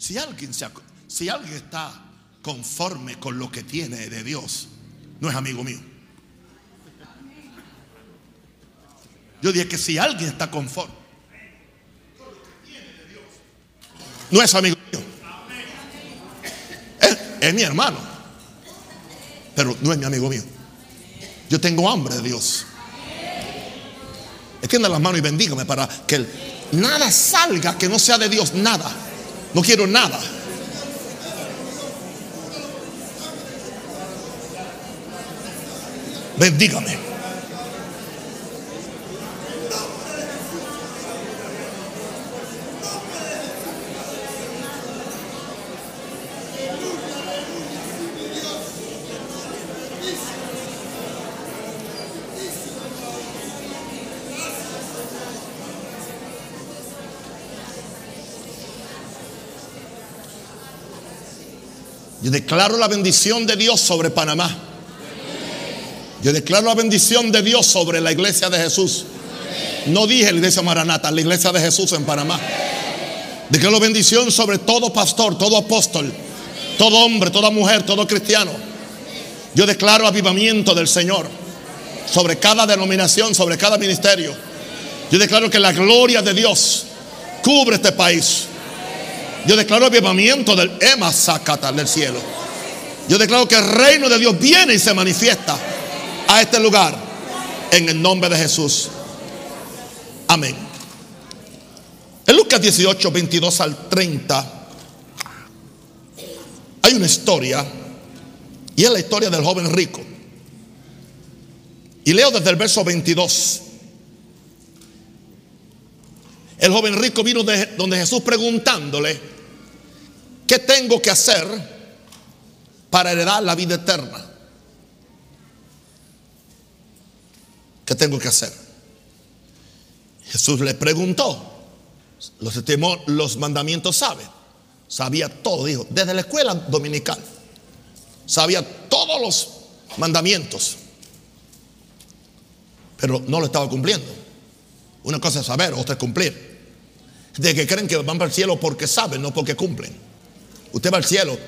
Si alguien, se, si alguien está conforme con lo que tiene de Dios, no es amigo mío. Yo dije que si alguien está conforme, no es amigo mío. Es, es, mi hermano, pero no es mi amigo mío. Yo tengo hambre de Dios. Extienda las manos y bendígame para que nada salga que no sea de Dios, nada. No quiero nada. Bendígame. Yo declaro la bendición de Dios sobre Panamá. Yo declaro la bendición de Dios sobre la iglesia de Jesús. No dije la iglesia Maranata, la iglesia de Jesús en Panamá. Declaro bendición sobre todo pastor, todo apóstol, todo hombre, toda mujer, todo cristiano. Yo declaro avivamiento del Señor sobre cada denominación, sobre cada ministerio. Yo declaro que la gloria de Dios cubre este país. Yo declaro avivamiento del Ema Sakata del cielo. Yo declaro que el reino de Dios viene y se manifiesta a este lugar en el nombre de Jesús. Amén. En Lucas 18, 22 al 30 hay una historia y es la historia del joven rico. Y leo desde el verso 22. El joven rico vino de donde Jesús preguntándole, ¿qué tengo que hacer para heredar la vida eterna? ¿Qué tengo que hacer? Jesús le preguntó, los, los mandamientos sabe, sabía todo, dijo, desde la escuela dominical, sabía todos los mandamientos, pero no lo estaba cumpliendo. Una cosa es saber, otra es cumplir de que creen que van para el cielo porque saben, no porque cumplen. Usted va al cielo.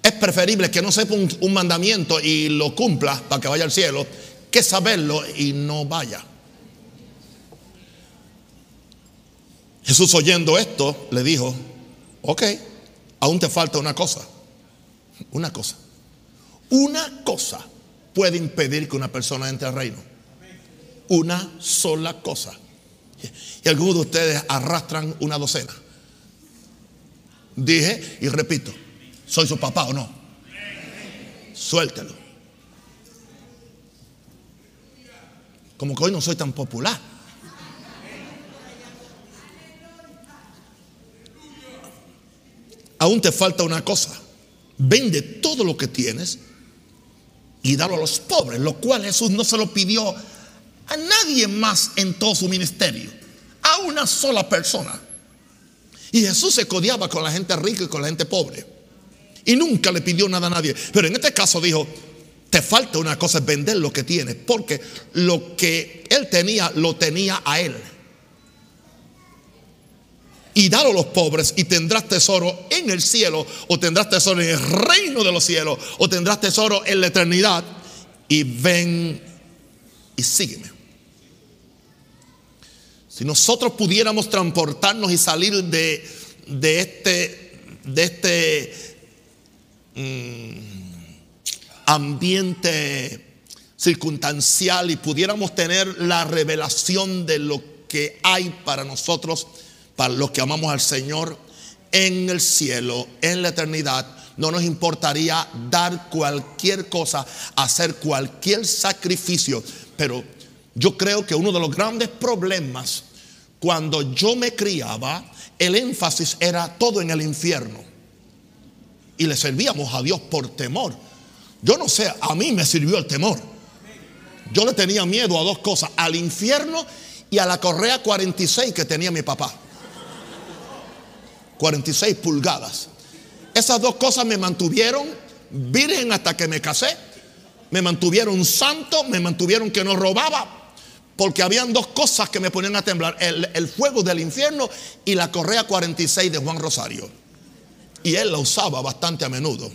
Es preferible que no sepa un, mandamiento y lo cumpla para que vaya al cielo, que saberlo y no vaya. Jesús oyendo esto le dijo, ok, aún te falta una cosa. Una cosa. Una cosa puede impedir que una persona entre al reino. Una sola cosa. Y algunos de ustedes arrastran una docena. Dije y repito, ¿soy su papá o no? Suéltelo. Como que hoy no soy tan popular. Aún te falta una cosa. Vende todo lo que tienes y dalo a los pobres, lo cual Jesús no se lo pidió nadie más en todo su ministerio, a una sola persona. Y Jesús se codiaba con la gente rica y con la gente pobre. Y nunca le pidió nada a nadie. Pero en este caso dijo, te falta una cosa, es vender lo que tienes. Porque lo que él tenía, lo tenía a él. Y dalo a los pobres y tendrás tesoro en el cielo o tendrás tesoro en el reino de los cielos o tendrás tesoro en la eternidad. Y ven y sígueme. Si nosotros pudiéramos transportarnos y salir de, este, de este mm, ambiente circunstancial y pudiéramos tener la revelación de lo que hay para nosotros, para los que amamos al Señor en el cielo, en la eternidad, no nos importaría dar cualquier cosa, hacer cualquier sacrificio, pero yo creo que uno de los grandes problemas cuando yo me criaba, el énfasis era todo en el infierno. Y le servíamos a Dios por temor. Yo no sé, a mí me sirvió el temor. Yo le tenía miedo a dos cosas, al infierno y a la correa 46 que tenía mi papá. 46 pulgadas. Esas dos cosas me mantuvieron virgen hasta que me casé. Me mantuvieron santo, me mantuvieron que no robaba, porque habían dos cosas que me ponían a temblar, el, fuego del infierno y la correa 46 de Juan Rosario. Y él la usaba bastante a menudo.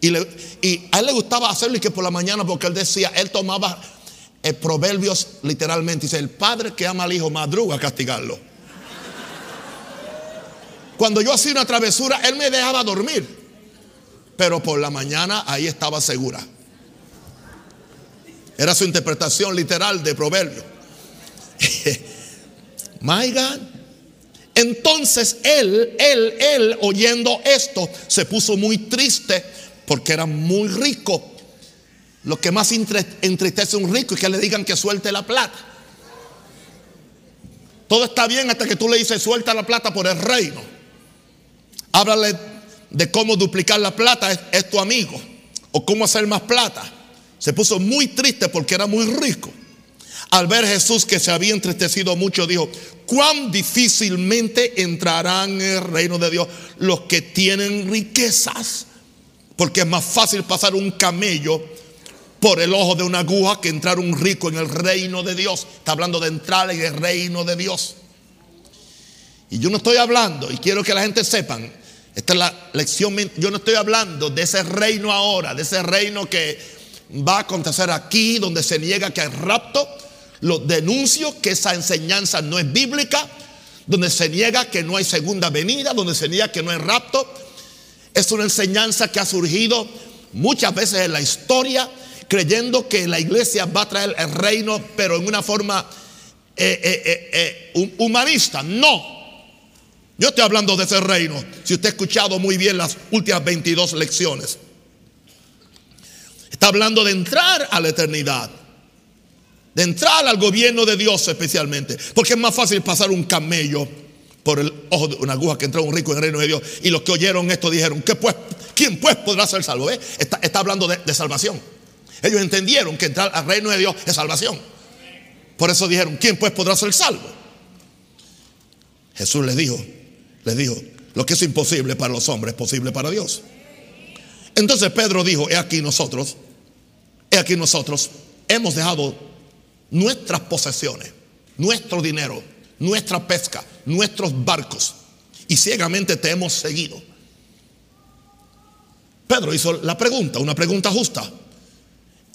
Y, y, a él le gustaba hacerlo y que por la mañana, porque él decía, él tomaba eh, proverbios literalmente. Dice, el padre que ama al hijo madruga a castigarlo. Cuando yo hacía una travesura, él me dejaba dormir. Pero por la mañana ahí estaba segura. Era su interpretación literal de proverbio. My God. Entonces él, él, él, oyendo esto, se puso muy triste porque era muy rico. Lo que más entristece a un rico es que le digan que suelte la plata. Todo está bien hasta que tú le dices suelta la plata por el reino. Háblale de cómo duplicar la plata, es, tu amigo. O cómo hacer más plata. Se puso muy triste porque era muy rico. Al ver Jesús que se había entristecido mucho, dijo, cuán difícilmente entrarán en el reino de Dios los que tienen riquezas. Porque es más fácil pasar un camello por el ojo de una aguja que entrar un rico en el reino de Dios. Está hablando de entrar en el reino de Dios. Y yo no estoy hablando, y quiero que la gente sepan, esta es la lección, yo no estoy hablando de ese reino ahora, de ese reino que va a acontecer aquí, donde se niega que hay rapto. Lo denuncio que esa enseñanza no es bíblica, donde se niega que no hay segunda venida, donde se niega que no hay rapto. Es una enseñanza que ha surgido muchas veces en la historia, creyendo que la iglesia va a traer el reino, pero en una forma eh, eh, eh, humanista. No, yo estoy hablando de ese reino. Si usted ha escuchado muy bien las últimas 22 lecciones. Está hablando de entrar a la eternidad. De entrar al gobierno de Dios especialmente. Porque es más fácil pasar un camello por el ojo de una aguja que entra un rico en el reino de Dios. Y los que oyeron esto dijeron, ¿qué pues, ¿quién pues podrá ser salvo? Está, hablando de, de salvación. Ellos entendieron que entrar al reino de Dios es salvación. Por eso dijeron, ¿quién pues podrá ser salvo? Jesús les dijo, les dijo, lo que es imposible para los hombres es posible para Dios. Entonces Pedro dijo, he aquí nosotros, he aquí nosotros, hemos dejado nuestras posesiones, nuestro dinero, nuestra pesca, nuestros barcos, y ciegamente te hemos seguido. Pedro hizo la pregunta, una pregunta justa.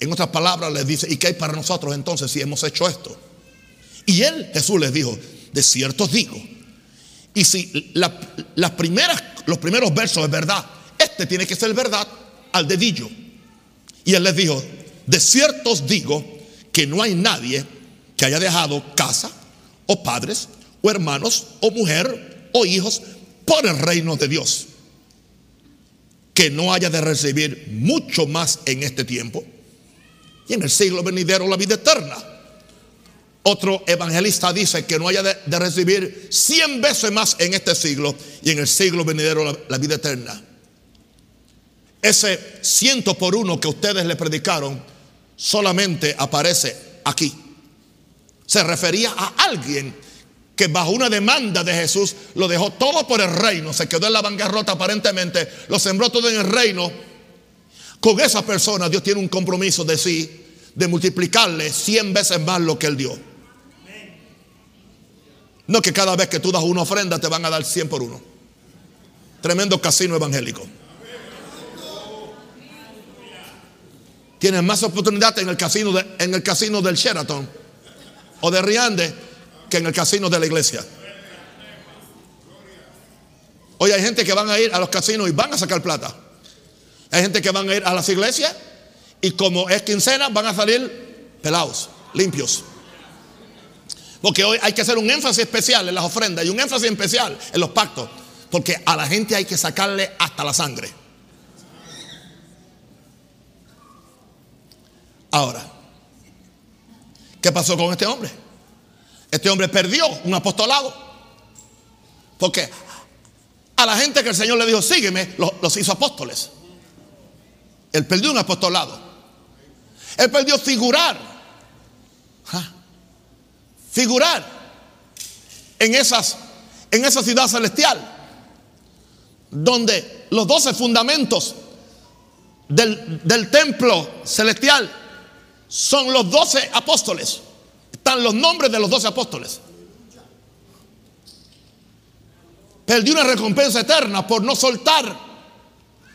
En otras palabras, les dice, ¿y qué hay para nosotros entonces si hemos hecho esto? Y él, Jesús les dijo, de cierto digo, y si los primeros versos es verdad, este tiene que ser verdad al dedillo. Y él les dijo, de cierto os digo que no hay nadie que haya dejado casa o padres o hermanos o mujer o hijos por el reino de Dios, que no haya de recibir mucho más en este tiempo y en el siglo venidero la vida eterna. Otro evangelista dice que no haya de, recibir cien veces más en este siglo y en el siglo venidero la, vida eterna. Ese ciento por uno que ustedes le predicaron solamente aparece aquí. Se refería a alguien que bajo una demanda de Jesús lo dejó todo por el reino, se quedó en la bancarrota aparentemente, lo sembró todo en el reino. Con esa persona Dios tiene un compromiso de sí, de multiplicarle cien veces más lo que él dio. No que cada vez que tú das una ofrenda te van a dar 100 por uno. Tremendo casino evangélico. Tienes más oportunidad en el casino, en el casino del Sheraton o de Riande que en el casino de la iglesia. Hoy hay gente que van a ir a los casinos y van a sacar plata. Hay gente que van a ir a las iglesias y como es quincena van a salir pelados, limpios. Porque hoy hay que hacer un énfasis especial en las ofrendas y un énfasis especial en los pactos. Porque a la gente hay que sacarle hasta la sangre. Ahora, ¿qué pasó con este hombre? Este hombre perdió un apostolado. Porque a la gente que el Señor le dijo, sígueme, los, hizo apóstoles. Él perdió un apostolado. Él perdió figurar. Figurar en, esas, en esa ciudad celestial, donde los doce fundamentos del, del templo celestial son los doce apóstoles. Están los nombres de los doce apóstoles. Perdió una recompensa eterna por no soltar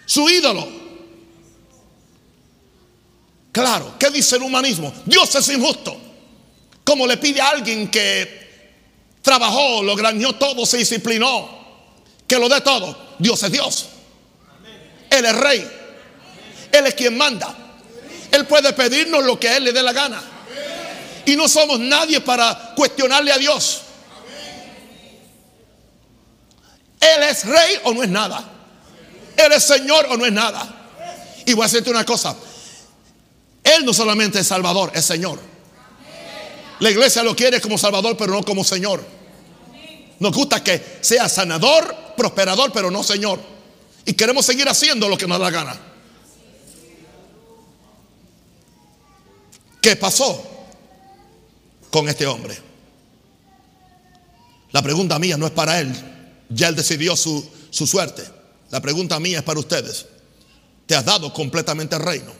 su ídolo. Claro, ¿qué dice el humanismo? Dios es injusto. Como le pide a alguien que trabajó, lo granjeó todo, se disciplinó, que lo dé todo. Dios es Dios. Él es rey. Él es quien manda. Él puede pedirnos lo que a Él le dé la gana. Y no somos nadie para cuestionarle a Dios. Él es rey o no es nada. Él es Señor o no es nada. Y voy a decirte una cosa. Él no solamente es Salvador, es Señor. La iglesia lo quiere como Salvador, pero no como Señor. Nos gusta que sea sanador, prosperador, pero no Señor. Y queremos seguir haciendo lo que nos da la gana. ¿Qué pasó con este hombre? La pregunta mía no es para él. Ya él decidió su, su suerte. La pregunta mía es para ustedes. ¿Te has dado completamente el reino?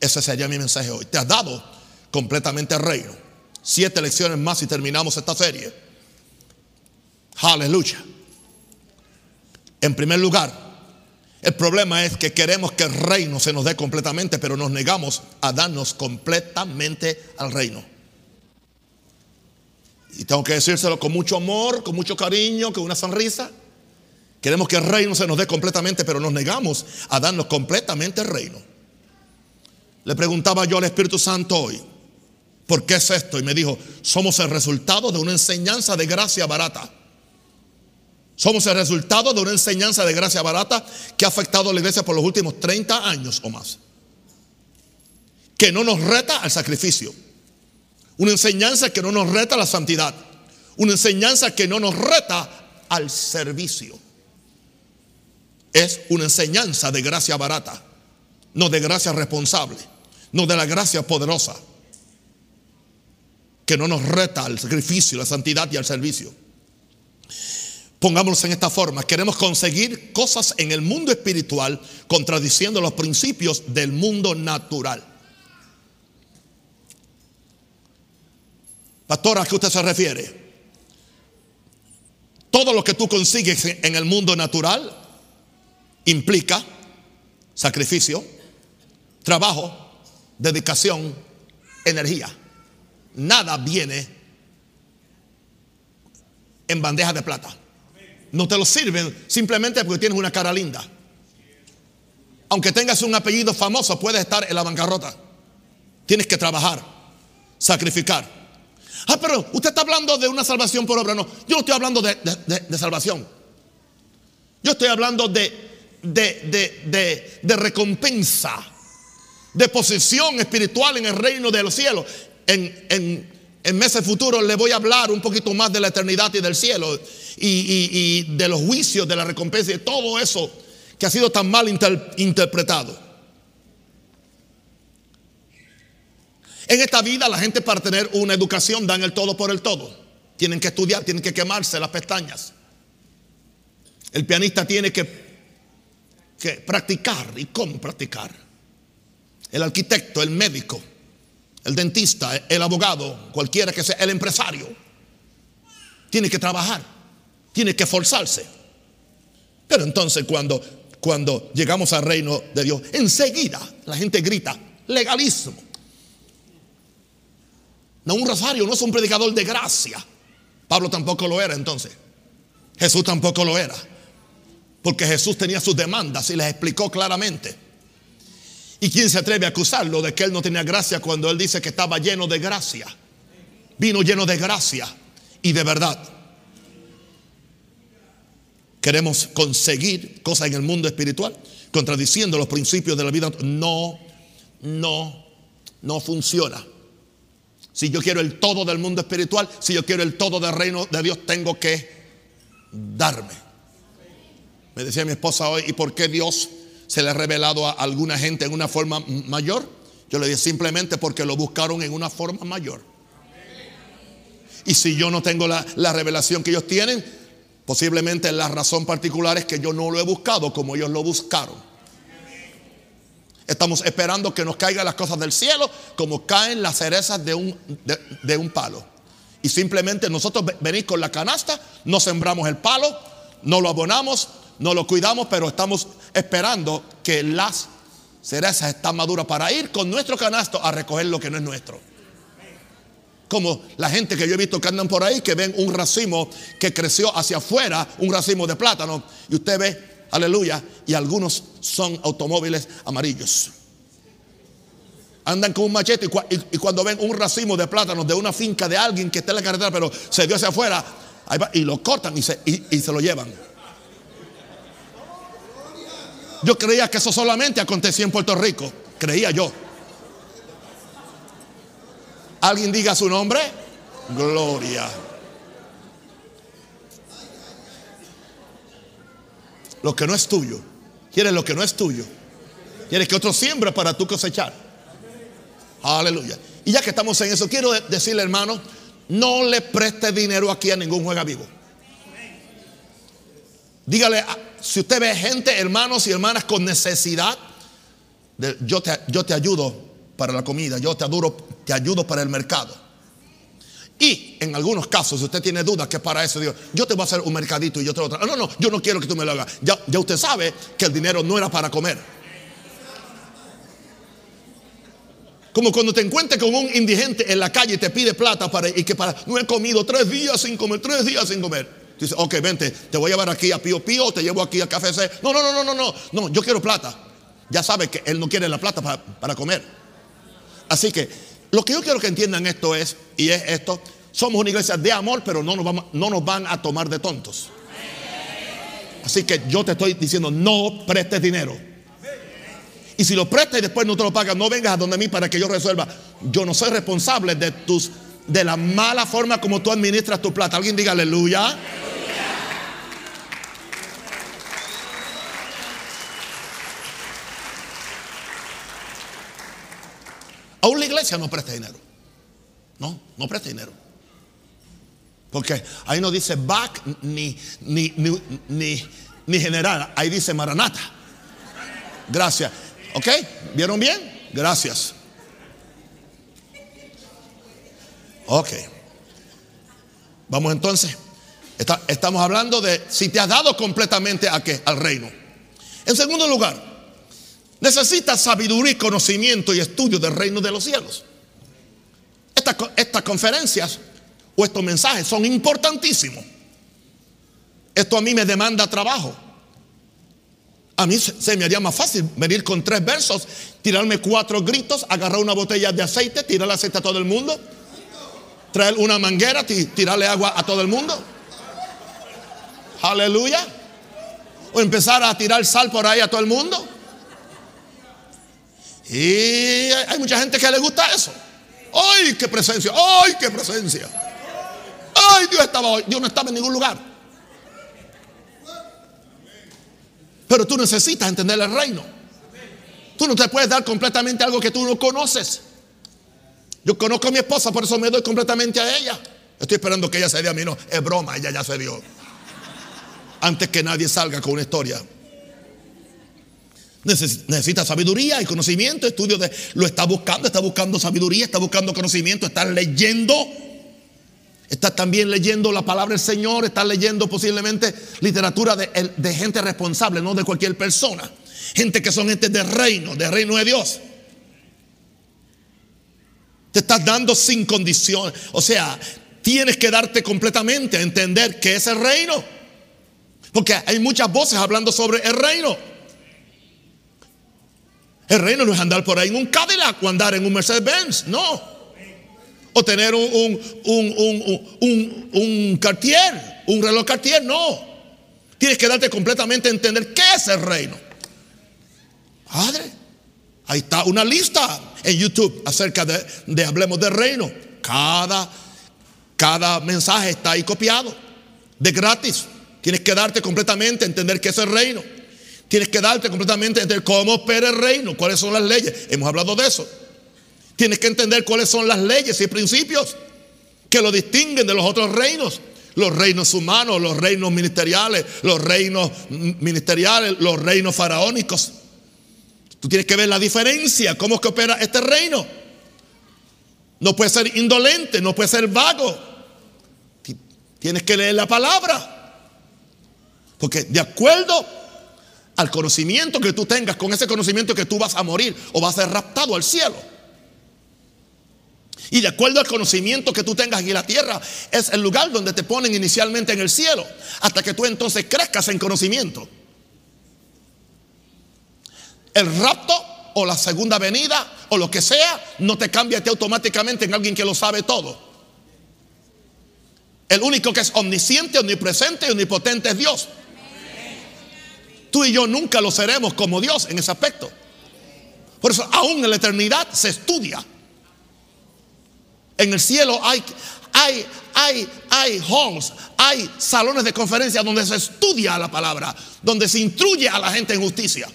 Ese sería mi mensaje hoy. ¿Te has dado completamente el reino? Siete lecciones más y terminamos esta serie. Aleluya. En primer lugar, el problema es que queremos que el reino se nos dé completamente, pero nos negamos a darnos completamente al reino. Y tengo que decírselo con mucho amor, con mucho cariño, con una sonrisa. Queremos que el reino se nos dé completamente, pero nos negamos a darnos completamente el reino. Le preguntaba yo al Espíritu Santo hoy, ¿por qué es esto? Y me dijo, somos el resultado de una enseñanza de gracia barata. Somos el resultado de una enseñanza de gracia barata que ha afectado a la iglesia por los últimos 30 años o más. Que no nos reta al sacrificio. Una enseñanza que no nos reta a la santidad. Una enseñanza que no nos reta al servicio es una enseñanza de gracia barata, no de gracia responsable, no de la gracia poderosa, que no nos reta al sacrificio, la santidad y al servicio. Pongámoslo en esta forma, queremos conseguir cosas en el mundo espiritual contradiciendo los principios del mundo natural. Pastor, ¿a qué usted se refiere? Todo lo que tú consigues en el mundo natural implica sacrificio, trabajo, dedicación, energía. Nada viene en bandeja de plata. No te lo sirven simplemente porque tienes una cara linda. Aunque tengas un apellido famoso, puedes estar en la bancarrota. Tienes que trabajar, sacrificar. Ah, pero usted está hablando de una salvación por obra. No, yo no estoy hablando de, de salvación. Yo estoy hablando de de, recompensa, de posición espiritual en el reino de los cielos. En, en, meses futuros le voy a hablar un poquito más de la eternidad y del cielo y, de los juicios, de la recompensa y de todo eso que ha sido tan mal interpretado. En esta vida la gente para tener una educación dan el todo por el todo. Tienen que estudiar, tienen que quemarse las pestañas. El pianista tiene que que practicar y cómo practicar. El arquitecto, el médico, el dentista, el abogado, cualquiera que sea, el empresario, tiene que trabajar, tiene que esforzarse. Pero entonces cuando, cuando llegamos al reino de Dios, enseguida la gente grita, legalismo. No, un rosario no es un predicador de gracia. Pablo tampoco lo era entonces. Jesús tampoco lo era. Porque Jesús tenía sus demandas y les explicó claramente. ¿Y quién se atreve a acusarlo de que él no tenía gracia cuando él dice que estaba lleno de gracia? Vino lleno de gracia y de verdad. Queremos conseguir cosas en el mundo espiritual, contradiciendo los principios de la vida. No, no, no funciona. Si yo quiero el todo del mundo espiritual, si yo quiero el todo del reino de Dios, tengo que darme. Me decía mi esposa hoy, ¿y por qué Dios se le ha revelado a alguna gente en una forma mayor? Yo le dije simplemente porque lo buscaron en una forma mayor. Y si yo no tengo la, revelación que ellos tienen, posiblemente la razón particular es que yo no lo he buscado como ellos lo buscaron. Estamos esperando que nos caigan las cosas del cielo como caen las cerezas de un, de un palo. Y simplemente nosotros venimos con la canasta, no sembramos el palo, no lo abonamos, no lo cuidamos, pero estamos esperando que las cerezas están maduras para ir con nuestro canasto a recoger lo que no es nuestro. Como la gente que yo he visto que andan por ahí, que ven un racimo que creció hacia afuera, un racimo de plátano, y usted ve, aleluya, y algunos son automóviles amarillos. Andan con un machete y, cuando ven un racimo de plátanos de una finca de alguien que está en la carretera, pero se dio hacia afuera, y lo cortan y se lo llevan. Yo creía que eso solamente acontecía en Puerto Rico. Creía yo. ¿Alguien diga su nombre? Gloria. Lo que no es tuyo. ¿Quieres lo que no es tuyo? ¿Quieres que otro siembre para tú cosechar? Aleluya. Y ya que estamos en eso, quiero decirle, hermano, no le preste dinero aquí a ningún juega vivo. Dígale, si usted ve gente, hermanos y hermanas con necesidad, yo, te, yo te ayudo para la comida, yo te, adoro, te ayudo para el mercado. Y en algunos casos, si usted tiene dudas que para eso, digo, yo te voy a hacer un mercadito y yo te lo traigo. No, no, yo no quiero que tú me lo hagas. Ya, ya usted sabe que el dinero no era para comer. Como cuando te encuentres con un indigente en la calle y te pide plata para, y que para, no he comido tres días sin comer, tres días sin comer. Dice, ok, vente, te voy a llevar aquí a Pío Pío, te llevo aquí a Café C. No, no, no, no, no, no, no, yo quiero plata. Ya sabe que él no quiere la plata para, para comer. Así que lo que yo quiero que entiendan esto es, y es esto, somos una iglesia de amor, pero no nos, vamos, no nos van a tomar de tontos. Así que yo te estoy diciendo, no prestes dinero. Y si lo prestas y después no te lo pagas, no vengas a donde mí para que yo resuelva. Yo no soy responsable de tus de la mala forma como tú administras tu plata. Alguien diga aleluya. Aún la iglesia no presta dinero. No, no presta dinero. Porque ahí no dice back ni, ni, ni, ni general. Ahí dice maranata. Gracias. ¿Ok? ¿Vieron bien? Gracias. Ok. Vamos entonces. estamos hablando de si te has dado completamente a qué? Al reino. En segundo lugar, necesitas sabiduría conocimiento y estudio del reino de los cielos. Estas, conferencias o estos mensajes son importantísimos. Esto a mí me demanda trabajo. A mí se me haría más fácil venir con tres versos, tirarme cuatro gritos, agarrar una botella de aceite, tirar aceite a todo el mundo, traer una manguera, tirarle agua a todo el mundo. Aleluya. O empezar a tirar sal por ahí a todo el mundo. Y hay mucha gente que le gusta eso. ¡Ay, qué presencia! ¡Ay, qué presencia! ¡Ay, Dios estaba hoy! Dios no estaba en ningún lugar. Pero tú necesitas entender el reino. Tú no te puedes dar completamente algo que tú no conoces. Yo conozco a mi esposa, por eso me doy completamente a ella. Estoy esperando que ella se dé a mí. No, es broma, ella ya se dio. Antes que nadie salga con una historia. Necesita sabiduría y conocimiento, estudio de lo está buscando, está buscando sabiduría, está buscando conocimiento, está leyendo Estás también leyendo la palabra del Señor, estás leyendo posiblemente literatura de, gente responsable, no de cualquier persona. Gente que son gente de reino, de reino de Dios. Te estás dando sin condición. O sea, tienes que darte completamente a entender que es el reino. Porque hay muchas voces hablando sobre el reino. El reino no es andar por ahí en un Cadillac o andar en un Mercedes-Benz. No o tener un, un, un, cartier, un reloj cartier, no. Tienes que darte completamente a entender qué es el reino. Padre, ahí está una lista en YouTube acerca de, de Hablemos del Reino. Cada, cada mensaje está ahí copiado, de gratis. Tienes que darte completamente a entender qué es el reino. Tienes que darte completamente entender cómo opera el reino, cuáles son las leyes. Hemos hablado de eso. Tienes que entender cuáles son las leyes y principios que lo distinguen de los otros reinos. Los reinos humanos, los reinos ministeriales, los reinos ministeriales, los reinos faraónicos. Tú tienes que ver la diferencia, cómo es que opera este reino. No puede ser indolente, no puede ser vago. Tienes que leer la palabra. Porque de acuerdo al conocimiento que tú tengas, con ese conocimiento que tú vas a morir o vas a ser raptado al cielo. Y de acuerdo al conocimiento que tú tengas aquí en la tierra, es el lugar donde te ponen inicialmente en el cielo, hasta que tú entonces crezcas en conocimiento. El rapto o la segunda venida o lo que sea, no te cambia automáticamente en alguien que lo sabe todo. El único que es omnisciente, omnipresente y omnipotente es Dios. Tú y yo nunca lo seremos como Dios en ese aspecto. Por eso, aún en la eternidad se estudia. En el cielo hay, hay, hay, hay hay salones de conferencia donde se estudia la palabra, donde se instruye a la gente en justicia.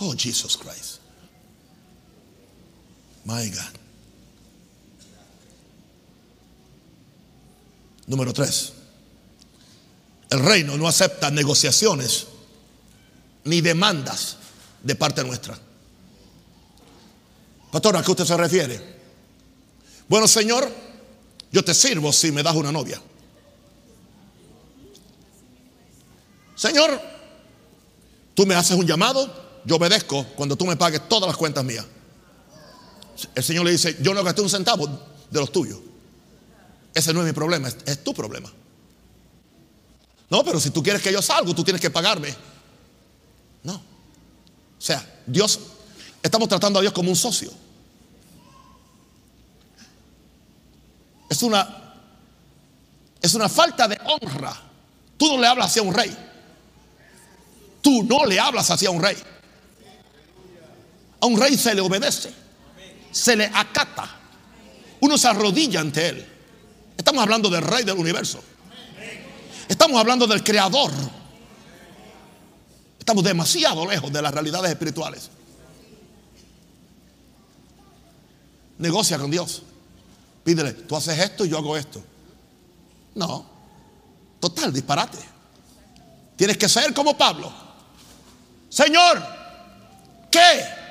Oh, Jesus Christ. My God. Número tres. El reino no acepta negociaciones ni demandas de parte nuestra. Pastor, ¿a qué usted se refiere? Bueno, Señor, yo te sirvo si me das una novia. Señor, tú me haces un llamado, yo obedezco cuando tú me pagues todas las cuentas mías. El Señor le dice, yo no gasté un centavo de los tuyos. Ese no es mi problema, es, tu problema. No, pero si tú quieres que yo salga, tú tienes que pagarme. No. O sea, Dios, estamos tratando a Dios como un socio. Es una, es una falta de honra. Tú no le hablas hacia un rey. Tú no le hablas hacia un rey. A un rey se le obedece, se le acata. Uno se arrodilla ante él. Estamos hablando del rey del universo. Estamos hablando del creador. Estamos demasiado lejos de las realidades espirituales. Negocia con Dios. Pídele, tú haces esto y yo hago esto. No. Total, disparate. Tienes que ser como Pablo. Señor, ¿qué?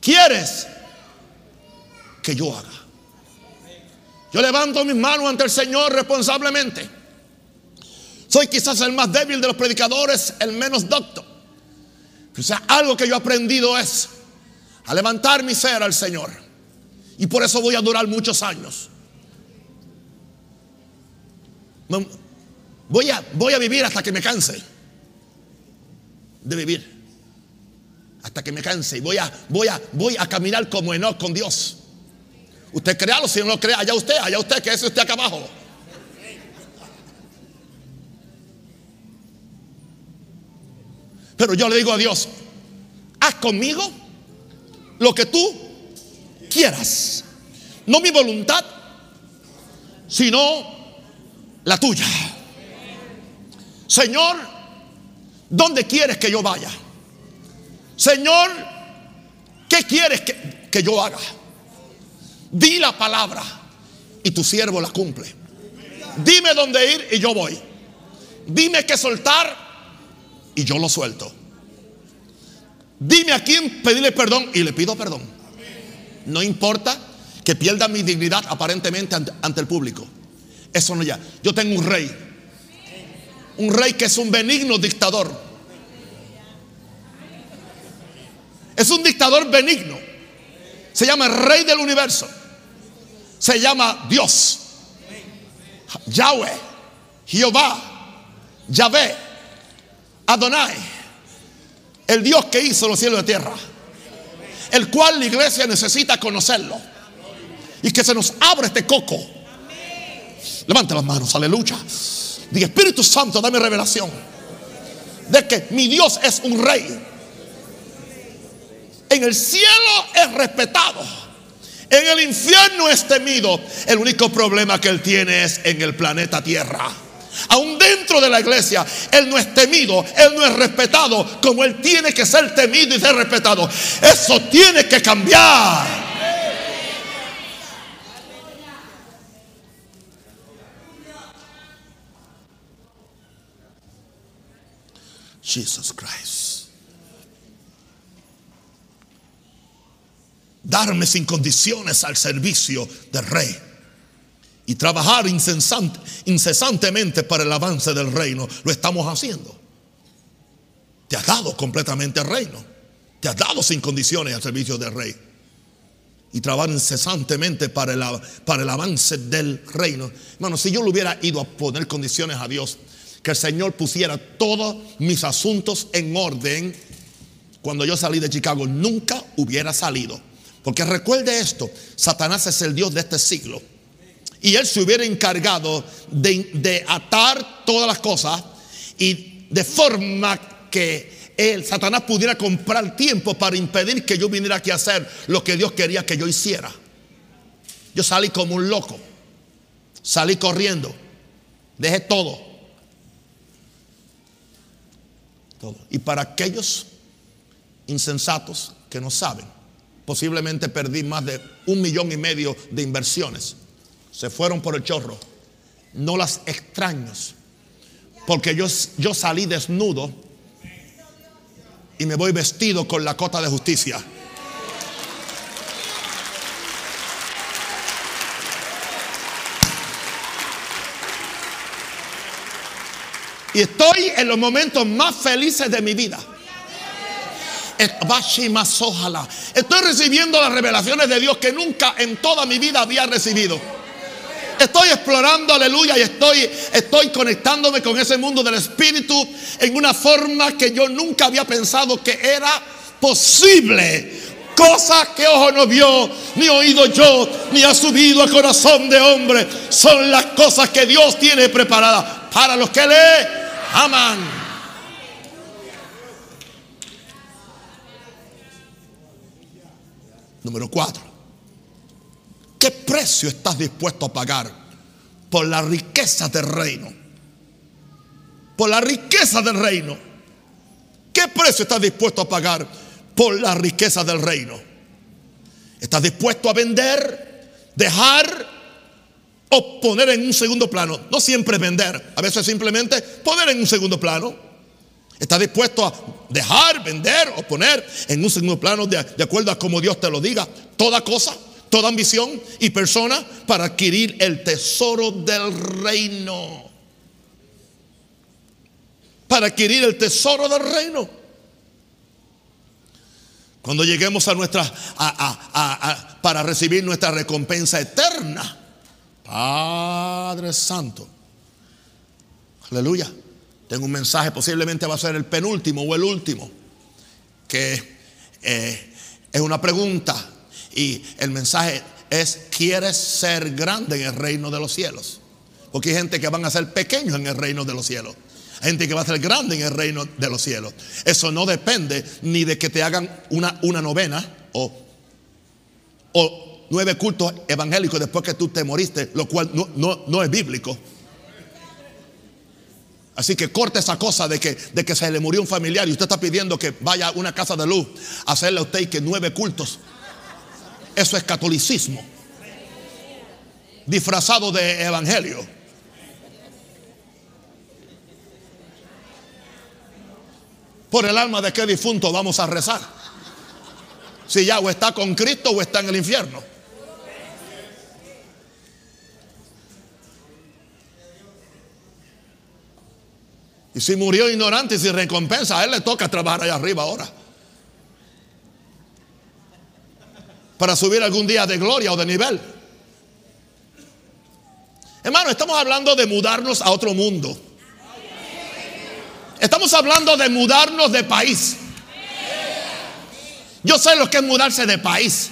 quieres que yo haga? Yo levanto mis manos ante el Señor responsablemente. Soy quizás el más débil de los predicadores, el menos docto. O sea, algo que yo he aprendido es a levantar mi ser al Señor. Y por eso voy a durar muchos años. Voy a, voy a vivir hasta que me canse de vivir hasta que me canse y voy a, voy a, voy a caminar como Enoch con Dios. Usted créalo, si no lo cree, allá usted, allá usted, que ese usted acá abajo. Pero yo le digo a Dios, haz conmigo lo que tú quieras. No mi voluntad, sino la tuya. Señor, ¿dónde quieres que yo vaya? Señor, ¿qué quieres que, yo haga? Di la palabra y tu siervo la cumple. Dime dónde ir y yo voy. Dime qué soltar y yo lo suelto. Dime a quién pedirle perdón y le pido perdón. No importa que pierda mi dignidad aparentemente ante, ante el público. Eso no ya. Yo tengo un rey. Un rey que es un benigno dictador Es un dictador benigno. Se llama el rey del universo. Se llama Dios. Yahweh, Jehová, Yahvé, Adonai. El Dios que hizo los cielos y la tierra. El cual la iglesia necesita conocerlo. Y que se nos abra este coco. Levante las manos, aleluya. Diga, Espíritu Santo, dame revelación de que mi Dios es un rey en el cielo es respetado. En el infierno es temido. El único problema que él tiene es en el planeta Tierra. Aún dentro de la iglesia, Él no es temido, Él no es respetado como Él tiene que ser temido y ser respetado. Eso tiene que cambiar. Jesus Christ. Darme sin condiciones al servicio del rey y trabajar incesantemente para el avance del reino. Lo estamos haciendo. Te has dado completamente al reino. Te has dado sin condiciones al servicio del rey. Y trabajar incesantemente para el, para el avance del reino. Hermano, si yo le hubiera ido a poner condiciones a Dios, que el Señor pusiera todos mis asuntos en orden, cuando yo salí de Chicago, nunca hubiera salido. Porque recuerde esto, Satanás es el Dios de este siglo. Y él se hubiera encargado de, atar todas las cosas y de forma que él, Satanás pudiera comprar tiempo para impedir que yo viniera aquí a hacer lo que Dios quería que yo hiciera. Yo salí como un loco. Salí corriendo. Dejé todo. Todo. Y para aquellos insensatos que no saben, Posiblemente perdí más de un millón y medio de inversiones. Se fueron por el chorro. No las extraño. Porque yo, yo salí desnudo y me voy vestido con la cota de justicia. Y estoy en los momentos más felices de mi vida. Estoy recibiendo las revelaciones de Dios que nunca en toda mi vida había recibido. Estoy explorando, aleluya, y estoy, estoy conectándome con ese mundo del Espíritu en una forma que yo nunca había pensado que era posible. Cosas que ojo no vio, ni oído yo, ni ha subido al corazón de hombre. Son las cosas que Dios tiene preparadas para los que le aman. Número cuatro. ¿Qué precio estás dispuesto a pagar por la riqueza del reino? Por la riqueza del reino. ¿Qué precio estás dispuesto a pagar por la riqueza del reino? ¿Estás dispuesto a vender, dejar o poner en un segundo plano? No siempre vender, a veces simplemente poner en un segundo plano. ¿Está dispuesto a dejar, vender o poner en un segundo plano de, acuerdo a como Dios te lo diga toda cosa, toda ambición y persona para adquirir el tesoro del reino? Para adquirir el tesoro del reino. Cuando lleguemos a nuestra, para recibir nuestra recompensa eterna. Padre Santo. Aleluya. Tengo un mensaje, posiblemente va a ser el penúltimo o el último, que eh, es una pregunta y el mensaje es, ¿quieres ser grande en el reino de los cielos? Porque hay gente que van a ser pequeños en el reino de los cielos. Hay gente que va a ser grande en el reino de los cielos. Eso no depende ni de que te hagan una, una novena o, o nueve cultos evangélicos después que tú te moriste, lo cual no, no, no es bíblico. Así que corte esa cosa de que, de que se le murió un familiar y usted está pidiendo que vaya a una casa de luz a hacerle a usted que nueve cultos. Eso es catolicismo. Disfrazado de evangelio. Por el alma de qué difunto vamos a rezar. Si ya o está con Cristo o está en el infierno. Y si murió ignorante y sin recompensa, a él le toca trabajar allá arriba ahora. Para subir algún día de gloria o de nivel. Hermano, estamos hablando de mudarnos a otro mundo. Estamos hablando de mudarnos de país. Yo sé lo que es mudarse de país.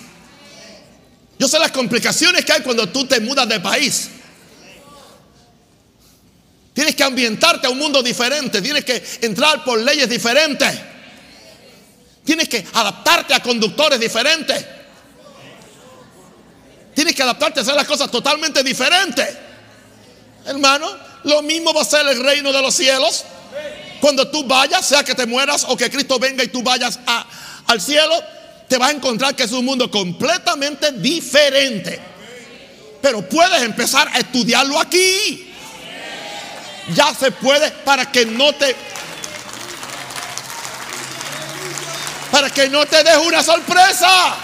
Yo sé las complicaciones que hay cuando tú te mudas de país. Tienes que ambientarte a un mundo diferente. Tienes que entrar por leyes diferentes. Tienes que adaptarte a conductores diferentes. Tienes que adaptarte a hacer las cosas totalmente diferentes. Hermano, lo mismo va a ser el reino de los cielos. Cuando tú vayas, sea que te mueras o que Cristo venga y tú vayas al cielo, te vas a encontrar que es un mundo completamente diferente. Pero puedes empezar a estudiarlo aquí ya se puede para que no te para que no te deje una sorpresa.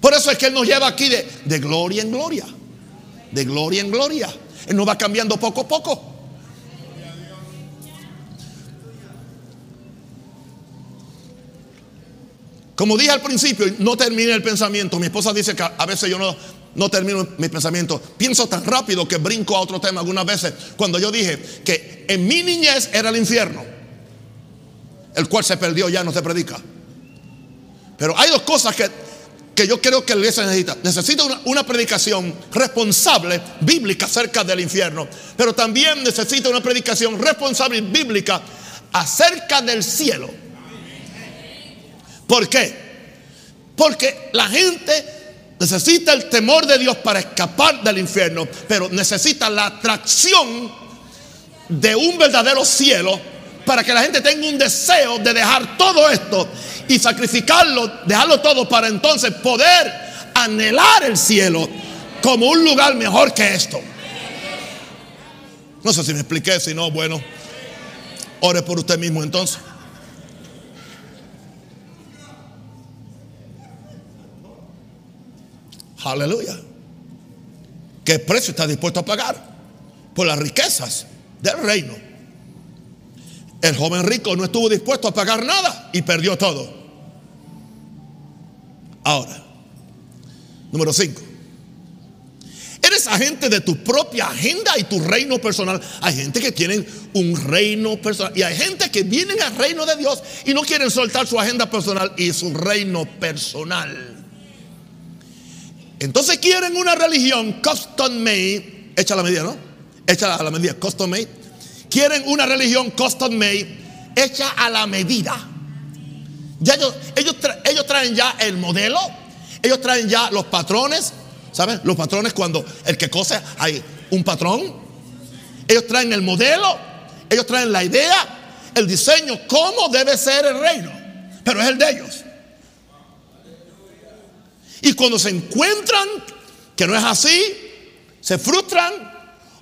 Por eso es que Él nos lleva aquí de, de, gloria en gloria, de gloria en gloria. Él nos va cambiando poco a poco. Como dije al principio, no terminé el pensamiento. Mi esposa dice que a veces yo no no termino mi pensamiento. Pienso tan rápido que brinco a otro tema algunas veces. Cuando yo dije que en mi niñez era el infierno, el cual se perdió, ya no se predica. Pero hay dos cosas que, que yo creo que la iglesia necesita. Necesita una, una predicación responsable, bíblica, acerca del infierno. Pero también necesita una predicación responsable y bíblica acerca del cielo. ¿Por qué? Porque la gente necesita el temor de Dios para escapar del infierno, pero necesita la atracción de un verdadero cielo para que la gente tenga un deseo de dejar todo esto y sacrificarlo, dejarlo todo para entonces poder anhelar el cielo como un lugar mejor que esto. No sé si me expliqué, si no, bueno, ore por usted mismo entonces. Aleluya. ¿Qué precio está dispuesto a pagar por las riquezas del reino? El joven rico no estuvo dispuesto a pagar nada y perdió todo. Ahora, número 5. Eres agente de tu propia agenda y tu reino personal. Hay gente que tienen un reino personal y hay gente que vienen al reino de Dios y no quieren soltar su agenda personal y su reino personal. Entonces quieren una religión custom made, hecha la medida, ¿no? Hecha a la medida, custom made. Quieren una religión custom made, hecha a la medida. Ya ellos, ellos, ellos traen ya el modelo, ellos traen ya los patrones, ¿saben? Los patrones cuando el que cose hay un patrón. Ellos traen el modelo, ellos traen la idea, el diseño, cómo debe ser el reino. Pero es el de ellos. Y cuando se encuentran que no es así, se frustran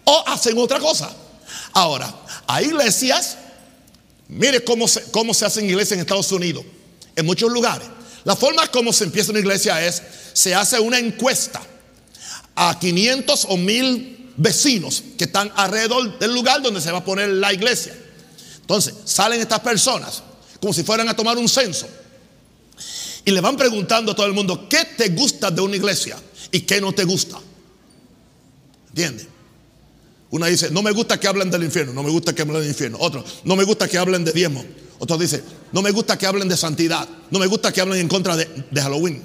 o hacen otra cosa. Ahora, hay iglesias, mire cómo se, cómo se hacen iglesias en Estados Unidos, en muchos lugares. La forma como se empieza una iglesia es, se hace una encuesta a 500 o 1000 vecinos que están alrededor del lugar donde se va a poner la iglesia. Entonces, salen estas personas como si fueran a tomar un censo. Y le van preguntando a todo el mundo, ¿qué te gusta de una iglesia y qué no te gusta? ¿Entiendes? Una dice, no me gusta que hablen del infierno, no me gusta que hablen del infierno. Otro, no me gusta que hablen de diezmo. Otro dice, no me gusta que hablen de santidad, no me gusta que hablen en contra de, de Halloween.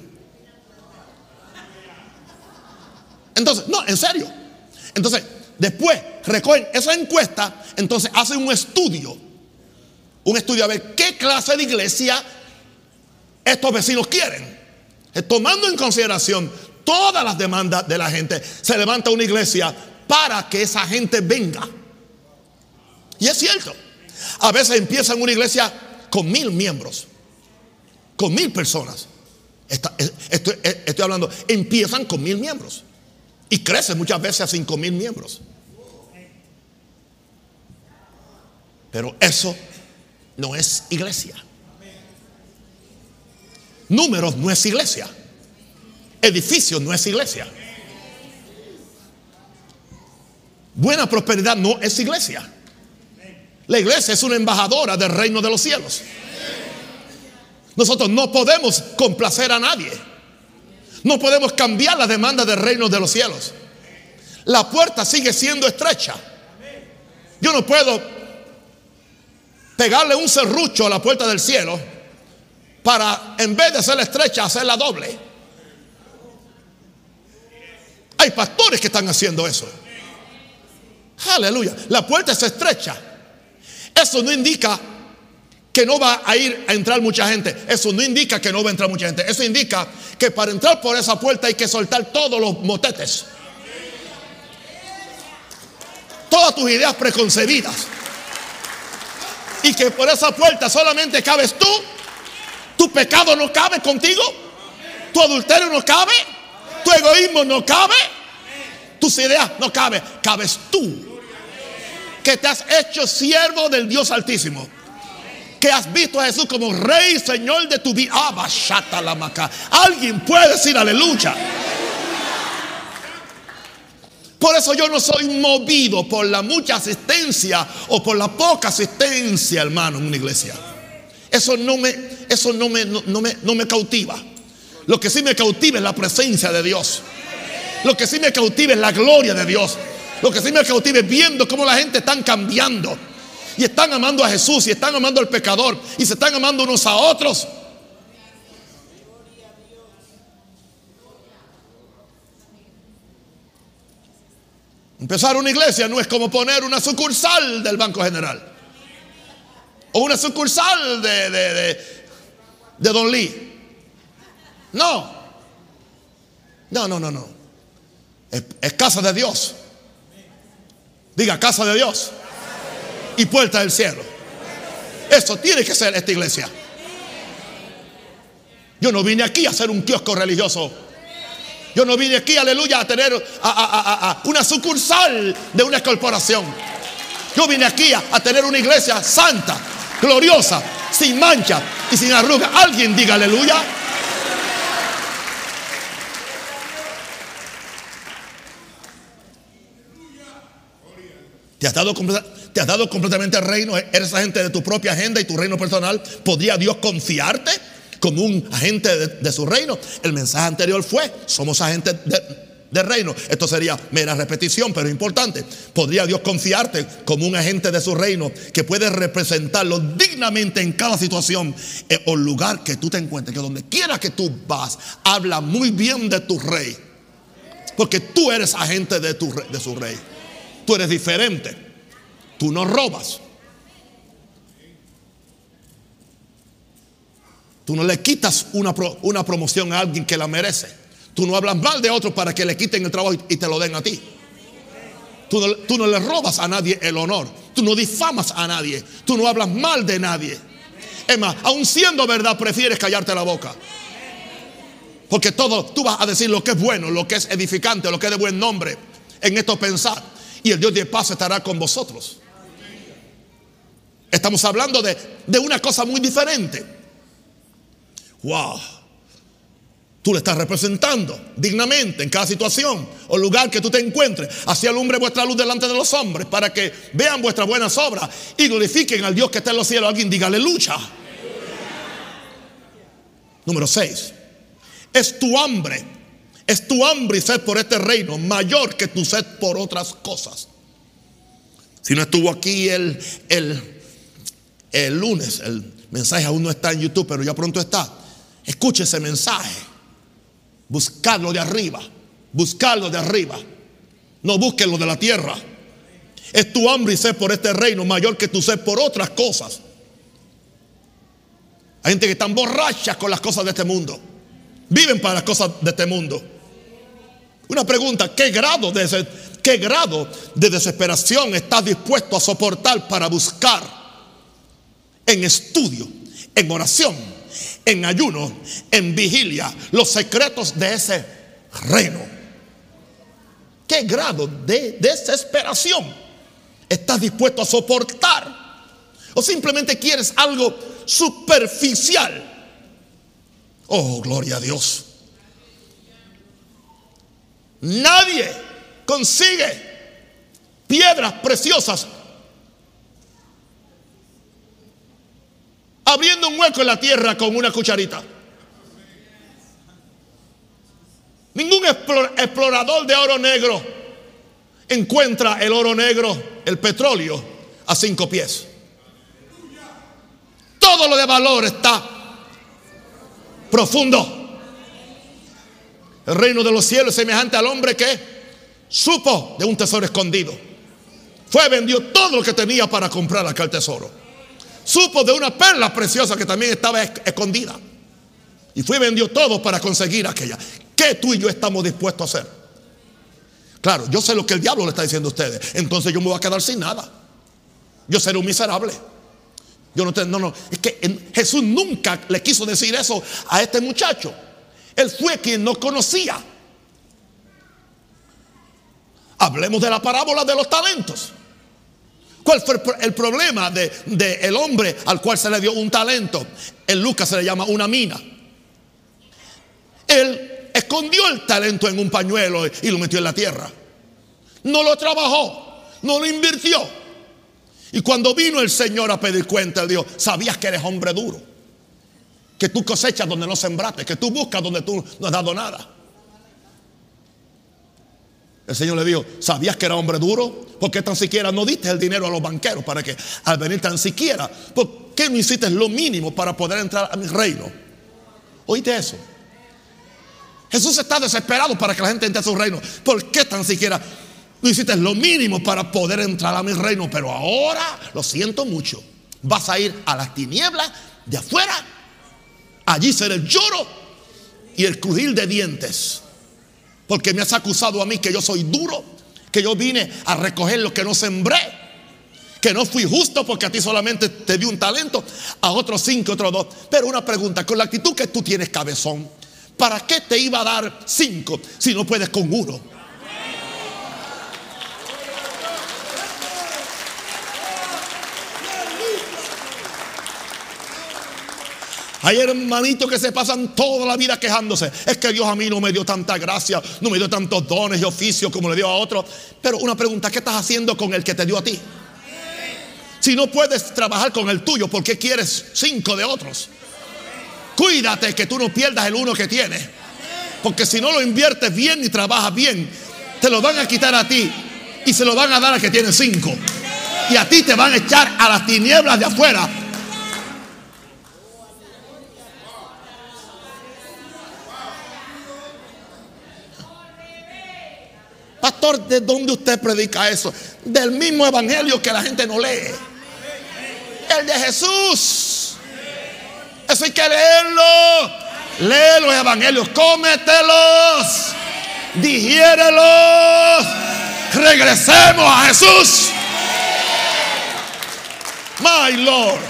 Entonces, no, en serio. Entonces, después recogen esa encuesta, entonces hacen un estudio. Un estudio a ver qué clase de iglesia estos vecinos quieren. Eh, tomando en consideración todas las demandas de la gente, se levanta una iglesia para que esa gente venga. Y es cierto. A veces empiezan una iglesia con mil miembros, con mil personas. Eh, eh, estoy, hablando, empiezan con mil miembros y crecen muchas veces a cinco mil miembros. Pero eso no es iglesia. Números no es iglesia. Edificio no es iglesia. Buena prosperidad no es iglesia. La iglesia es una embajadora del reino de los cielos. Nosotros no podemos complacer a nadie. No podemos cambiar la demanda del reino de los cielos. La puerta sigue siendo estrecha. Yo no puedo pegarle un serrucho a la puerta del cielo para, en vez de hacerla estrecha, hacerla doble. Hay pastores que están haciendo eso. Aleluya. La puerta es estrecha. Eso no indica que no va a ir a entrar mucha gente. Eso no indica que no va a entrar mucha gente. Eso indica que para entrar por esa puerta hay que soltar todos los motetes. Todas tus ideas preconcebidas. Y que por esa puerta solamente cabes tú tu pecado no cabe contigo. Tu adulterio no cabe. Tu egoísmo no cabe. Tus ideas no cabe. Cabes tú. Que te has hecho siervo del Dios Altísimo. que has visto a Jesús como Rey, Señor de tu vida. Alguien puede decir aleluya. Por eso yo no soy movido por la mucha asistencia o por la poca asistencia, hermano, en una iglesia. Eso no me, eso no me, no, me, no me cautiva. Lo que sí me cautiva es la presencia de Dios. Lo que sí me cautiva es la gloria de Dios. Lo que sí me cautiva es viendo cómo la gente está cambiando. Y están amando a Jesús y están amando al pecador. Y se están amando unos a otros. Empezar una iglesia no es como poner una sucursal del Banco General. O una sucursal de, de, de, Don Lee. No. No, no, no, no. Es, casa de Dios. Diga, casa de Dios. Y puerta del cielo. Eso tiene que ser esta iglesia. Yo no vine aquí a hacer un kiosco religioso. Yo no vine aquí, aleluya, a tener una sucursal de una corporación. Yo vine aquí a, tener una iglesia santa, gloriosa, sin mancha y sin arruga. Alguien diga aleluya. ¿Te has, dado, ¿Te has dado completamente el reino? ¿Eres agente de tu propia agenda y tu reino personal? ¿Podría Dios confiarte? como un agente de, su reino. El mensaje anterior fue, somos agentes de, reino. Esto sería mera repetición, pero importante. ¿Podría Dios confiarte como un agente de su reino que puede representarlo dignamente en cada situación eh, o lugar que tú te encuentres? Que donde quiera que tú vas, habla muy bien de tu rey. Porque tú eres agente de, tu, de su rey. Tú eres diferente. Tú no robas. Tú no le quitas una, una promoción a alguien que la merece. Tú no hablas mal de otro para que le quiten el trabajo y, te lo den a ti. Tú no, tú no, le robas a nadie el honor. Tú no difamas a nadie. Tú no hablas mal de nadie. Es más, aun siendo verdad, prefieres callarte la boca. Porque todo, tú vas a decir lo que es bueno, lo que es edificante, lo que es de buen nombre. En esto pensar. Y el Dios de paz estará con vosotros. Estamos hablando de, de una cosa muy diferente. Wow. Tú le estás representando dignamente en cada situación o lugar que tú te encuentres. Así alumbre vuestra luz delante de los hombres para que vean vuestras buenas obras y glorifiquen al Dios que está en los cielos. Alguien diga aleluya. Número 6. Es tu hambre. Es tu hambre y sed por este reino mayor que tu sed por otras cosas. Si no estuvo aquí el, el, el lunes, el mensaje aún no está en YouTube, pero ya pronto está Escuche ese mensaje. Buscarlo de arriba. Buscarlo de arriba. No busques lo de la tierra. Es tu hambre y sed por este reino mayor que tu sed por otras cosas. Hay gente que están borrachas con las cosas de este mundo. Viven para las cosas de este mundo. Una pregunta, ¿qué grado de, qué grado de desesperación estás dispuesto a soportar para buscar en estudio, en oración, en ayuno, en vigilia, los secretos de ese reino. ¿Qué grado de desesperación estás dispuesto a soportar? ¿O simplemente quieres algo superficial? Oh, gloria a Dios. Nadie consigue piedras preciosas abriendo un hueco en la tierra con una cucharita. Ningún explorador de oro negro encuentra el oro negro, el petróleo, a cinco pies. Todo lo de valor está profundo. El reino de los cielos es semejante al hombre que supo de un tesoro escondido. Fue, vendió todo lo que tenía para comprar aquel tesoro supo de una perla preciosa que también estaba escondida. Y fue y vendió todo para conseguir aquella. ¿Qué tú y yo estamos dispuestos a hacer? Claro, yo sé lo que el diablo le está diciendo a ustedes. Entonces yo me voy a quedar sin nada. Yo seré un miserable. Yo no, no, no. Es que Jesús nunca le quiso decir eso a este muchacho. Él fue quien no conocía. Hablemos de la parábola de los talentos. ¿Cuál fue el problema del de, el hombre al cual se le dio un talento? En Lucas se le llama una mina. Él escondió el talento en un pañuelo y lo metió en la tierra. No lo trabajó, no lo invirtió. Y cuando vino el Señor a pedir cuenta, él dijo, sabías que eres hombre duro, que tú cosechas donde no sembraste, que tú buscas donde tú no has dado nada. El Señor le dijo, ¿sabías que era hombre duro? ¿Por qué tan siquiera no diste el dinero a los banqueros para que al venir tan siquiera, ¿por qué no hiciste lo mínimo para poder entrar a mi reino? ¿Oíste eso? Jesús está desesperado para que la gente entre a su reino. ¿Por qué tan siquiera no hiciste lo mínimo para poder entrar a mi reino? Pero ahora, lo siento mucho, vas a ir a las tinieblas de afuera. Allí será el lloro y el crujir de dientes. Porque me has acusado a mí que yo soy duro, que yo vine a recoger lo que no sembré, que no fui justo porque a ti solamente te di un talento, a otros cinco, otros dos. Pero una pregunta, con la actitud que tú tienes, cabezón, ¿para qué te iba a dar cinco si no puedes con uno? Hay hermanitos que se pasan toda la vida quejándose. Es que Dios a mí no me dio tanta gracia, no me dio tantos dones y oficios como le dio a otros. Pero una pregunta, ¿qué estás haciendo con el que te dio a ti? Si no puedes trabajar con el tuyo, ¿por qué quieres cinco de otros? Cuídate que tú no pierdas el uno que tienes. Porque si no lo inviertes bien y trabajas bien, te lo van a quitar a ti y se lo van a dar al que tiene cinco. Y a ti te van a echar a las tinieblas de afuera Pastor, ¿de dónde usted predica eso? Del mismo evangelio que la gente no lee. El de Jesús. Eso hay que leerlo. Lee los evangelios, cómetelos, digiérelos. Regresemos a Jesús. My Lord.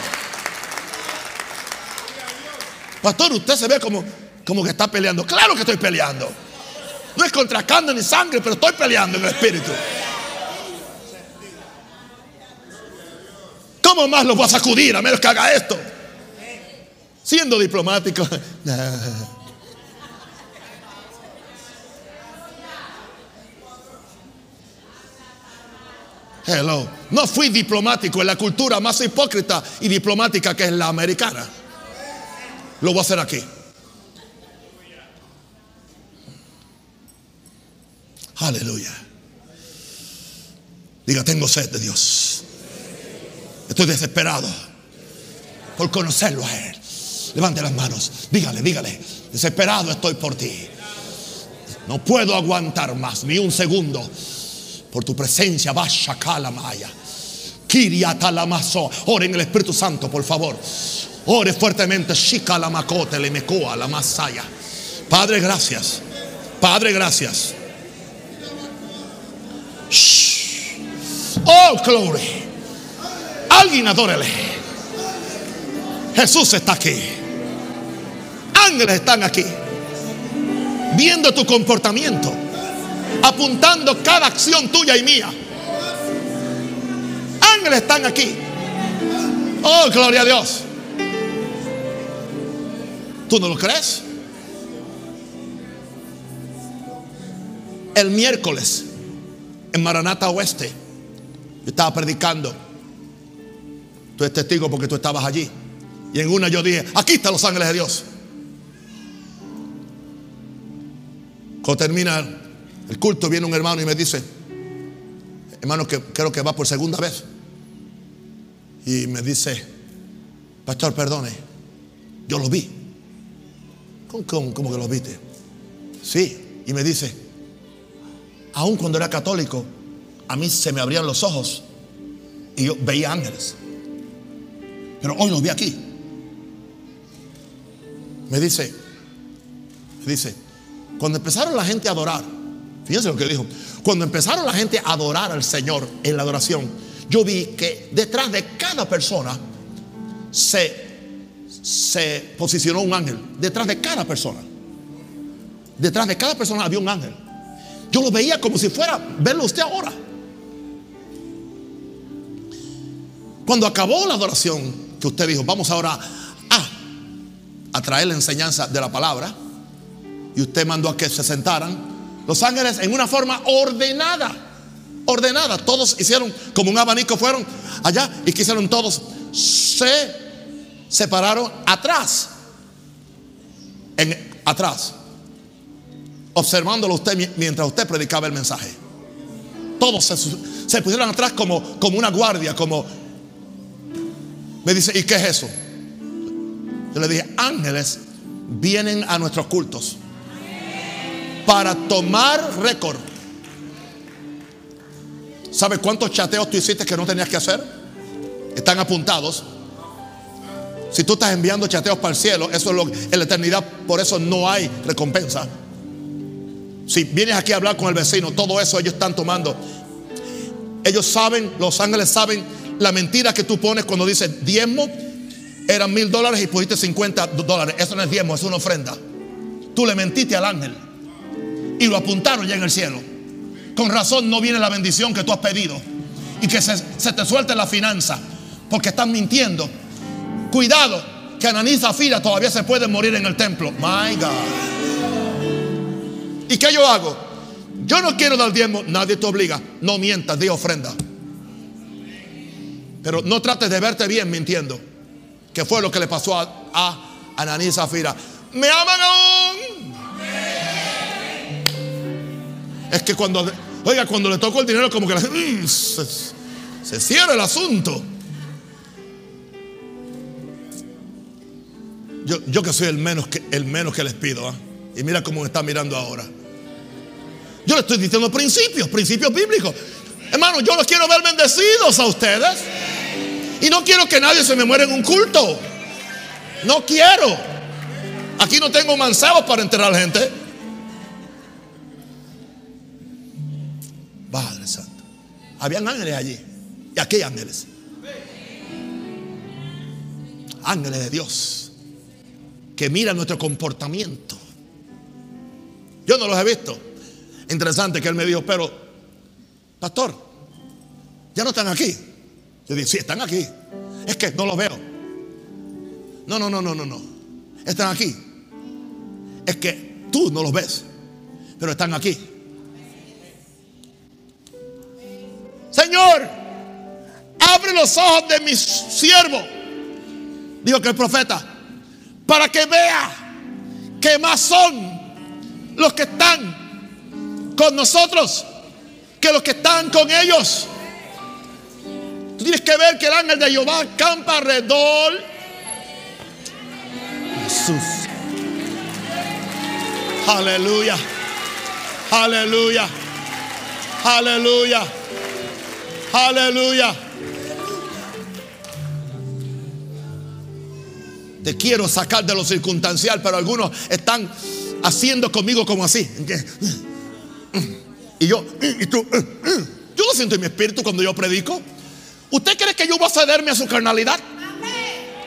Pastor, usted se ve como, como que está peleando. Claro que estoy peleando. No es contra carne ni sangre, pero estoy peleando en el espíritu. ¿Cómo más lo voy a sacudir a menos que haga esto? Siendo diplomático. Hello. No fui diplomático en la cultura más hipócrita y diplomática que es la americana. Lo voy a hacer aquí. Aleluya. Diga, tengo sed de Dios. Estoy desesperado por conocerlo a Él. Levante las manos. Dígale, dígale. Desesperado estoy por ti. No puedo aguantar más ni un segundo por tu presencia. Vasha Kalamaya. Kiria Talamazo. Ore en el Espíritu Santo, por favor. Ore fuertemente. Shika le mecoa la masaya. Padre, gracias. Padre, gracias. Oh, glory. Alguien adórele. Jesús está aquí. Ángeles están aquí. Viendo tu comportamiento. Apuntando cada acción tuya y mía. Ángeles están aquí. Oh, gloria a Dios. ¿Tú no lo crees? El miércoles en Maranata Oeste. Yo estaba predicando. Tú eres testigo porque tú estabas allí. Y en una yo dije, aquí están los ángeles de Dios. Cuando termina el culto, viene un hermano y me dice, hermano, que creo que va por segunda vez. Y me dice, pastor, perdone, yo lo vi. ¿Cómo, cómo que lo viste? Sí. Y me dice, aún cuando era católico, a mí se me abrían los ojos y yo veía ángeles. Pero hoy los vi aquí. Me dice, me dice, cuando empezaron la gente a adorar, fíjense lo que dijo, cuando empezaron la gente a adorar al Señor en la adoración, yo vi que detrás de cada persona se, se posicionó un ángel. Detrás de cada persona. Detrás de cada persona había un ángel. Yo lo veía como si fuera verlo usted ahora. Cuando acabó la adoración, que usted dijo, vamos ahora a, a traer la enseñanza de la palabra, y usted mandó a que se sentaran, los ángeles en una forma ordenada, ordenada, todos hicieron como un abanico, fueron allá y que hicieron todos, se separaron atrás, en, atrás, observándolo usted mientras usted predicaba el mensaje. Todos se, se pusieron atrás como, como una guardia, como... Me dice, ¿y qué es eso? Yo le dije, ángeles vienen a nuestros cultos para tomar récord. ¿Sabe cuántos chateos tú hiciste que no tenías que hacer? Están apuntados. Si tú estás enviando chateos para el cielo, eso es lo en la eternidad, por eso no hay recompensa. Si vienes aquí a hablar con el vecino, todo eso ellos están tomando. Ellos saben, los ángeles saben la mentira que tú pones cuando dices diezmo eran mil dólares y pusiste 50 dólares. Eso no es diezmo, es una ofrenda. Tú le mentiste al ángel y lo apuntaron ya en el cielo. Con razón no viene la bendición que tú has pedido y que se, te suelte la finanza porque están mintiendo. Cuidado, que Ananí Zafira todavía se pueden morir en el templo. My God. ¿Y qué yo hago? Yo no quiero dar diezmo, nadie te obliga. No mientas, di ofrenda. Pero no trates de verte bien mintiendo. Que fue lo que le pasó a, a Ananí Zafira. ¿Me aman aún? Es que cuando, oiga, cuando le tocó el dinero, como que mm, se, cierra el asunto. Yo, yo que soy el menos que, el menos que les pido. ¿ah? Y mira cómo me está mirando ahora. Yo le estoy diciendo principios, principios bíblicos. Hermano, yo los quiero ver bendecidos a ustedes. Y no quiero que nadie se me muera en un culto. No quiero. Aquí no tengo manzanos para enterrar gente. Padre Santo. Habían ángeles allí. ¿Y aquí ángeles? Ángeles de Dios. Que miran nuestro comportamiento. Yo no los he visto. Interesante que él me dijo, pero, pastor, ya no están aquí. Yo dije, sí, están aquí. Es que no los veo. No, no, no, no, no, no. Están aquí. Es que tú no los ves, pero están aquí. Señor, abre los ojos de mi siervo, dijo que el profeta, para que vea que más son los que están con nosotros que los que están con ellos. Tienes que ver que el ángel de Jehová campa alrededor. Jesús. Aleluya. Aleluya. Aleluya. Aleluya. Te quiero sacar de lo circunstancial, pero algunos están haciendo conmigo como así. Y yo, y tú, yo lo siento en mi espíritu cuando yo predico. ¿Usted cree que yo voy a cederme a su carnalidad?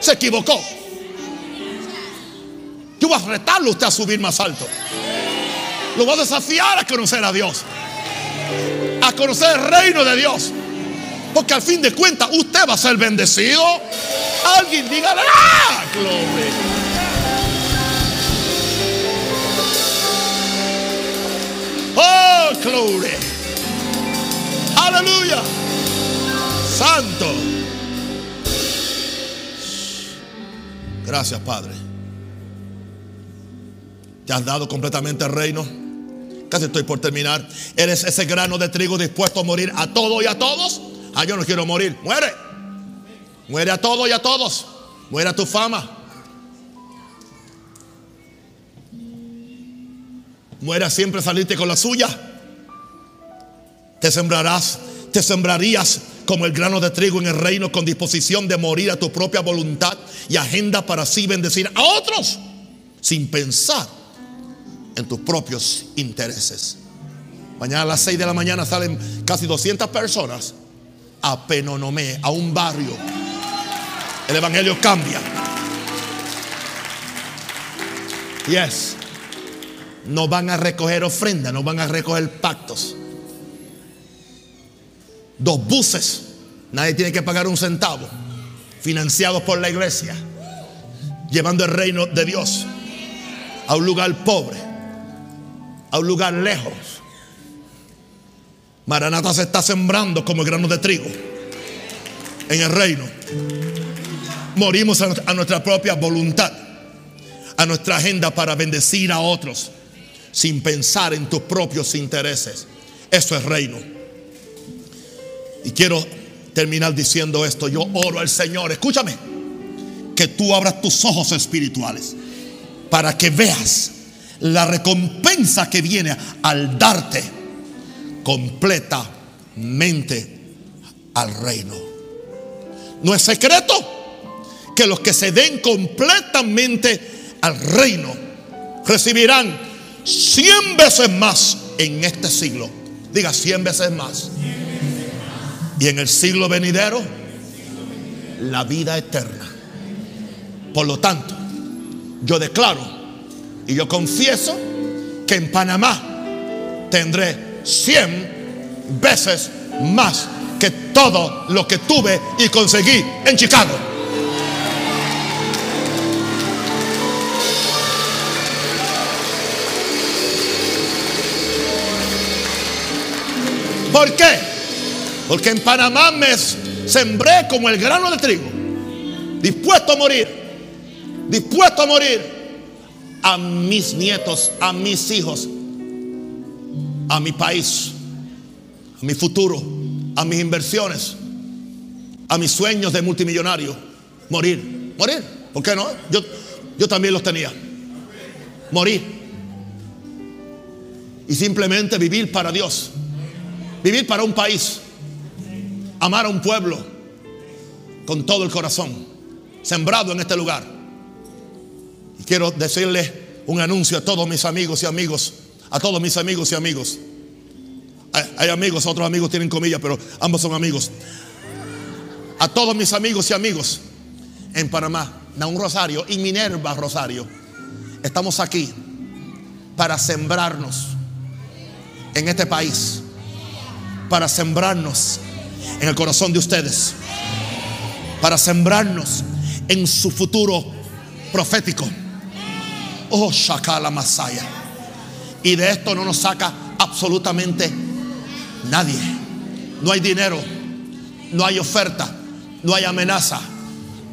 Se equivocó. Yo voy a retarlo usted a subir más alto. Lo voy a desafiar a conocer a Dios. A conocer el reino de Dios. Porque al fin de cuentas usted va a ser bendecido. Alguien diga, ¡ah! Gloria. Oh, gloria. Aleluya. Santo. Gracias, Padre. Te has dado completamente el reino. Casi estoy por terminar. Eres ese grano de trigo dispuesto a morir a todo y a todos. Ah, yo no quiero morir. Muere. Muere a todo y a todos. Muere a tu fama. Muera siempre salirte con la suya. Te sembrarás, te sembrarías como el grano de trigo en el reino con disposición de morir a tu propia voluntad y agenda para así bendecir a otros sin pensar en tus propios intereses. Mañana a las 6 de la mañana salen casi 200 personas a Penonomé, a un barrio. El evangelio cambia. Yes no van a recoger ofrenda, no van a recoger pactos. Dos buses Nadie tiene que pagar un centavo. Financiados por la iglesia. Llevando el reino de Dios a un lugar pobre. A un lugar lejos. Maranata se está sembrando como granos de trigo en el reino. Morimos a nuestra propia voluntad, a nuestra agenda para bendecir a otros sin pensar en tus propios intereses. Eso es reino. Y quiero terminar diciendo esto. Yo oro al Señor, escúchame, que tú abras tus ojos espirituales para que veas la recompensa que viene al darte completamente al reino. No es secreto que los que se den completamente al reino recibirán cien veces más en este siglo. Diga cien veces más. Y en el siglo venidero, la vida eterna. Por lo tanto, yo declaro y yo confieso que en Panamá tendré cien veces más que todo lo que tuve y conseguí en Chicago. ¿Por qué? Porque en Panamá me sembré como el grano de trigo, dispuesto a morir, dispuesto a morir a mis nietos, a mis hijos, a mi país, a mi futuro, a mis inversiones, a mis sueños de multimillonario. Morir, morir. ¿Por qué no? Yo, yo también los tenía. Morir. Y simplemente vivir para Dios. Vivir para un país. Amar a un pueblo con todo el corazón. Sembrado en este lugar. Y quiero decirle un anuncio a todos mis amigos y amigos. A todos mis amigos y amigos. Hay, amigos, otros amigos tienen comillas, pero ambos son amigos. A todos mis amigos y amigos en Panamá, un Rosario y Minerva Rosario, estamos aquí para sembrarnos en este país para sembrarnos en el corazón de ustedes, para sembrarnos en su futuro profético. Oh, Shakala Masaya. Y de esto no nos saca absolutamente nadie. No hay dinero, no hay oferta, no hay amenaza,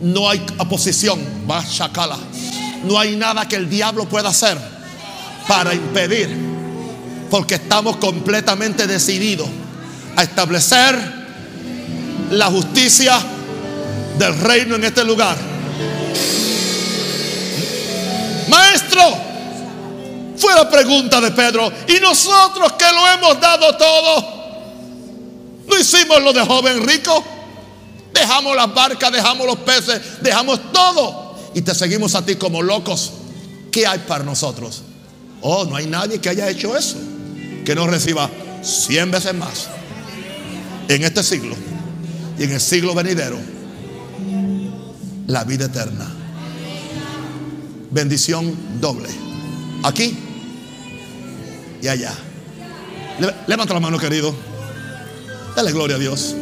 no hay oposición. Va Shakala. No hay nada que el diablo pueda hacer para impedir, porque estamos completamente decididos a establecer la justicia del reino en este lugar. Maestro, fue la pregunta de Pedro, ¿y nosotros que lo hemos dado todo? ¿No hicimos lo de joven rico? Dejamos las barcas, dejamos los peces, dejamos todo y te seguimos a ti como locos. ¿Qué hay para nosotros? Oh, no hay nadie que haya hecho eso, que no reciba cien veces más en este siglo y en el siglo venidero la vida eterna. Bendición doble. Aquí y allá. Levanta la mano, querido. Dale gloria a Dios.